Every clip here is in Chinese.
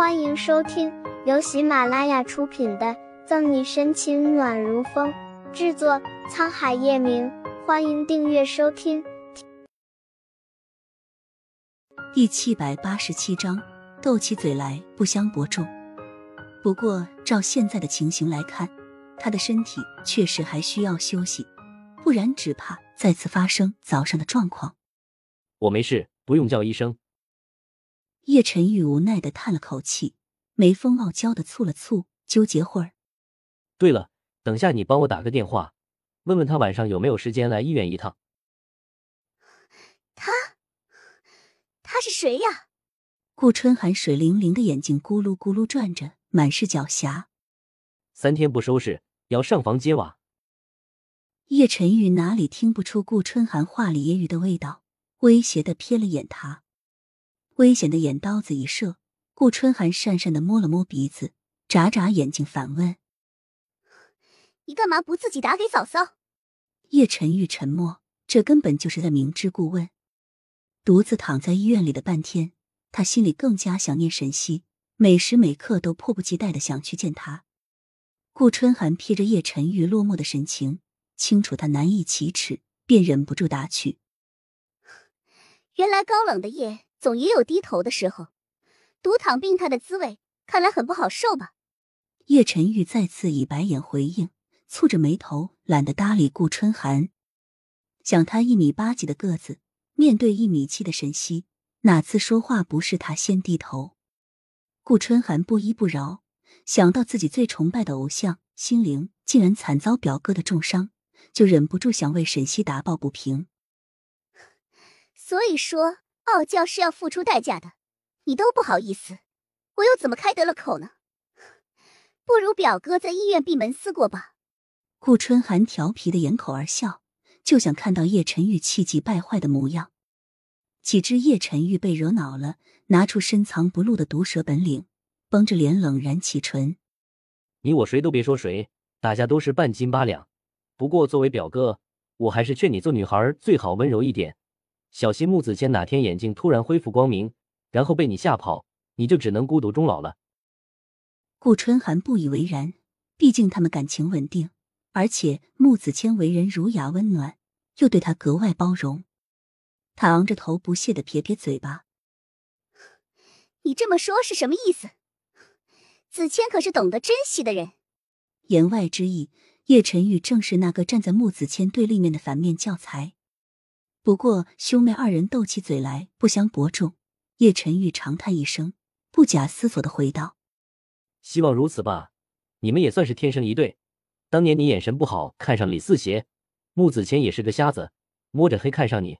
欢迎收听由喜马拉雅出品的《赠你深情暖如风》，制作沧海夜明。欢迎订阅收听。第七百八十七章，斗起嘴来不相伯仲。不过照现在的情形来看，他的身体确实还需要休息，不然只怕再次发生早上的状况。我没事，不用叫医生。叶晨玉无奈的叹了口气，眉峰傲娇的蹙了蹙，纠结会儿。对了，等下你帮我打个电话，问问他晚上有没有时间来医院一趟。他，他是谁呀？顾春寒水灵灵的眼睛咕噜咕噜转着，满是狡黠。三天不收拾，要上房揭瓦。叶晨玉哪里听不出顾春寒话里揶揄的味道，威胁的瞥了眼他。危险的眼刀子一射，顾春寒讪讪的摸了摸鼻子，眨眨眼睛反问：“你干嘛不自己打给嫂嫂？”叶晨玉沉默，这根本就是在明知故问。独自躺在医院里的半天，他心里更加想念沈西，每时每刻都迫不及待的想去见他。顾春寒瞥着叶晨玉落寞的神情，清楚他难以启齿，便忍不住打趣：“原来高冷的夜。”总也有低头的时候，独躺病榻的滋味看来很不好受吧？叶晨玉再次以白眼回应，蹙着眉头，懒得搭理顾春寒。想他一米八几的个子，面对一米七的沈西，哪次说话不是他先低头？顾春寒不依不饶，想到自己最崇拜的偶像心灵竟然惨遭表哥的重伤，就忍不住想为沈西打抱不平。所以说。傲娇是要付出代价的，你都不好意思，我又怎么开得了口呢？不如表哥在医院闭门思过吧。顾春寒调皮的掩口而笑，就想看到叶晨玉气急败坏的模样。岂知叶晨玉被惹恼了，拿出深藏不露的毒舌本领，绷着脸冷然启唇：“你我谁都别说谁，大家都是半斤八两。不过作为表哥，我还是劝你做女孩最好温柔一点。”小心穆子谦哪天眼睛突然恢复光明，然后被你吓跑，你就只能孤独终老了。顾春寒不以为然，毕竟他们感情稳定，而且穆子谦为人儒雅温暖，又对他格外包容。他昂着头不屑的撇撇嘴巴：“你这么说是什么意思？子谦可是懂得珍惜的人。”言外之意，叶晨玉正是那个站在穆子谦对立面的反面教材。不过兄妹二人斗起嘴来不相伯仲，叶晨玉长叹一声，不假思索的回道：“希望如此吧，你们也算是天生一对。当年你眼神不好，看上李四邪，穆子谦也是个瞎子，摸着黑看上你。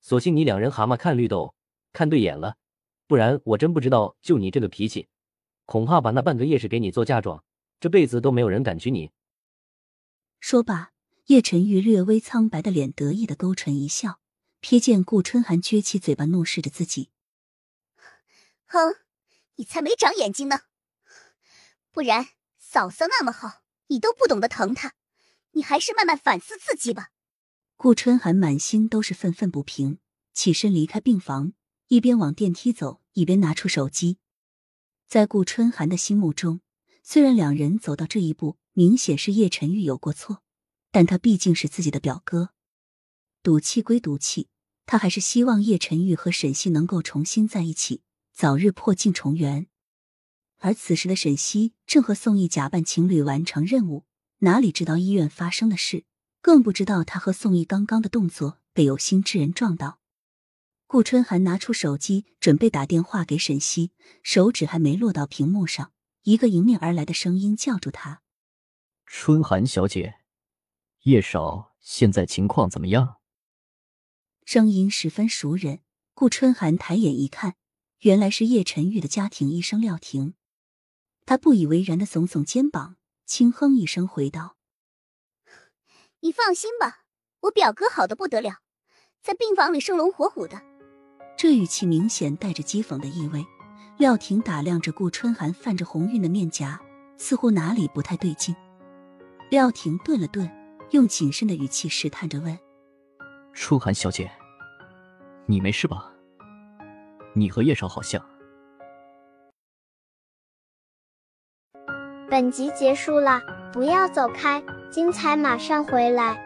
所幸你两人蛤蟆看绿豆，看对眼了，不然我真不知道，就你这个脾气，恐怕把那半个夜市给你做嫁妆，这辈子都没有人敢娶你。”说罢。叶晨玉略微苍白的脸得意的勾唇一笑，瞥见顾春寒撅起嘴巴怒视着自己。哼，你才没长眼睛呢！不然嫂嫂那么好，你都不懂得疼她，你还是慢慢反思自己吧。顾春寒满心都是愤愤不平，起身离开病房，一边往电梯走，一边拿出手机。在顾春寒的心目中，虽然两人走到这一步，明显是叶晨玉有过错。但他毕竟是自己的表哥，赌气归赌气，他还是希望叶晨玉和沈西能够重新在一起，早日破镜重圆。而此时的沈西正和宋毅假扮情侣完成任务，哪里知道医院发生的事，更不知道他和宋毅刚刚的动作被有心之人撞到。顾春寒拿出手机准备打电话给沈西，手指还没落到屏幕上，一个迎面而来的声音叫住他：“春寒小姐。”叶少现在情况怎么样？声音十分熟人，顾春寒抬眼一看，原来是叶晨玉的家庭医生廖婷。他不以为然的耸耸肩膀，轻哼一声回道：“你放心吧，我表哥好的不得了，在病房里生龙活虎的。”这语气明显带着讥讽的意味。廖婷打量着顾春寒泛着红晕的面颊，似乎哪里不太对劲。廖婷顿了顿。用谨慎的语气试探着问初寒小姐你没事吧？你和叶少好像本集结束了不要走开精彩马上回来。